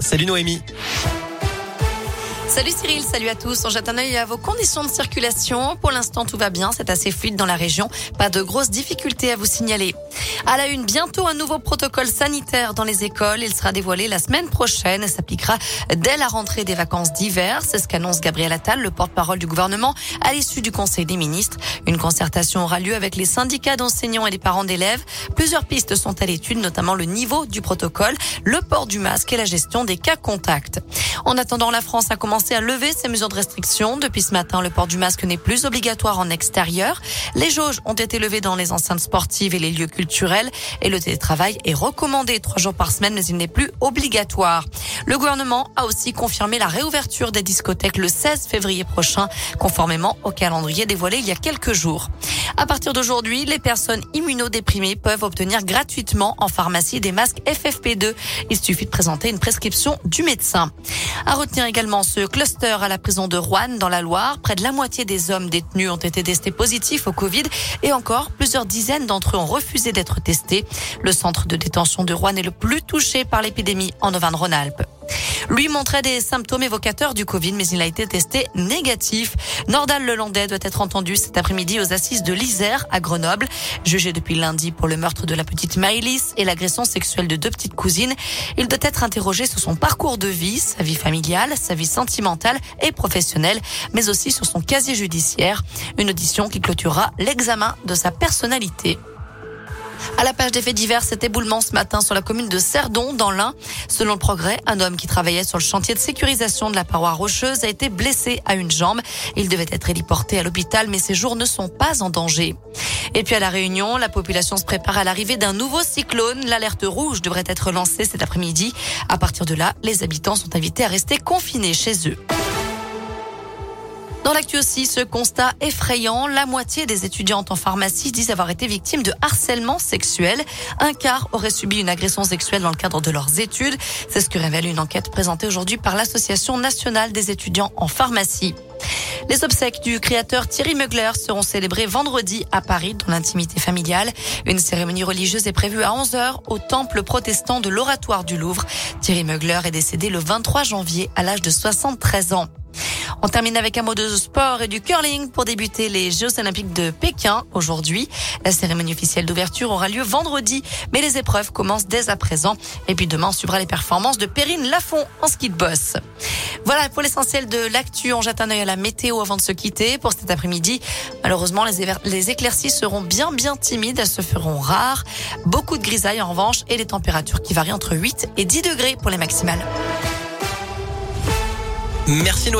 Salut Noémie. Salut Cyril, salut à tous. On jette un œil à vos conditions de circulation. Pour l'instant, tout va bien. C'est assez fluide dans la région. Pas de grosses difficultés à vous signaler. À la une, bientôt un nouveau protocole sanitaire dans les écoles. Il sera dévoilé la semaine prochaine et s'appliquera dès la rentrée des vacances d'hiver. C'est ce qu'annonce Gabriel Attal, le porte-parole du gouvernement, à l'issue du Conseil des ministres. Une concertation aura lieu avec les syndicats d'enseignants et des parents d'élèves. Plusieurs pistes sont à l'étude, notamment le niveau du protocole, le port du masque et la gestion des cas contacts. En attendant, la France a commencé à lever ses mesures de restriction. Depuis ce matin, le port du masque n'est plus obligatoire en extérieur. Les jauges ont été levées dans les enceintes sportives et les lieux culturels et le télétravail est recommandé trois jours par semaine, mais il n'est plus obligatoire. Le gouvernement a aussi confirmé la réouverture des discothèques le 16 février prochain, conformément au calendrier dévoilé il y a quelques jours. À partir d'aujourd'hui, les personnes immunodéprimées peuvent obtenir gratuitement en pharmacie des masques FFP2. Il suffit de présenter une prescription du médecin. À retenir également ce cluster à la prison de Rouen dans la Loire. Près de la moitié des hommes détenus ont été testés positifs au Covid et encore plusieurs dizaines d'entre eux ont refusé d'être testés. Le centre de détention de Rouen est le plus touché par l'épidémie en Auvergne-Rhône-Alpes. Lui montrait des symptômes évocateurs du Covid, mais il a été testé négatif. Nordal Lelandais doit être entendu cet après-midi aux assises de l'Isère à Grenoble. Jugé depuis lundi pour le meurtre de la petite Maëlys et l'agression sexuelle de deux petites cousines, il doit être interrogé sur son parcours de vie, sa vie familiale, sa vie sentimentale et professionnelle, mais aussi sur son casier judiciaire. Une audition qui clôturera l'examen de sa personnalité. À la page des faits divers, cet éboulement ce matin sur la commune de Cerdon, dans l'Ain. Selon le progrès, un homme qui travaillait sur le chantier de sécurisation de la paroi rocheuse a été blessé à une jambe. Il devait être héliporté à l'hôpital, mais ses jours ne sont pas en danger. Et puis à la Réunion, la population se prépare à l'arrivée d'un nouveau cyclone. L'alerte rouge devrait être lancée cet après-midi. À partir de là, les habitants sont invités à rester confinés chez eux. Dans l'actu aussi, ce constat effrayant, la moitié des étudiantes en pharmacie disent avoir été victimes de harcèlement sexuel. Un quart aurait subi une agression sexuelle dans le cadre de leurs études. C'est ce que révèle une enquête présentée aujourd'hui par l'Association nationale des étudiants en pharmacie. Les obsèques du créateur Thierry Mugler seront célébrées vendredi à Paris dans l'intimité familiale. Une cérémonie religieuse est prévue à 11h au temple protestant de l'Oratoire du Louvre. Thierry Mugler est décédé le 23 janvier à l'âge de 73 ans. On termine avec un mot de sport et du curling pour débuter les Jeux Olympiques de Pékin aujourd'hui. La cérémonie officielle d'ouverture aura lieu vendredi, mais les épreuves commencent dès à présent. Et puis demain, on suivra les performances de Perrine Lafont en ski de boss. Voilà pour l'essentiel de l'actu. On jette un œil à la météo avant de se quitter pour cet après-midi. Malheureusement, les, éclaircies seront bien bien timides. Elles se feront rares. Beaucoup de grisailles en revanche et les températures qui varient entre 8 et 10 degrés pour les maximales. Merci Noé.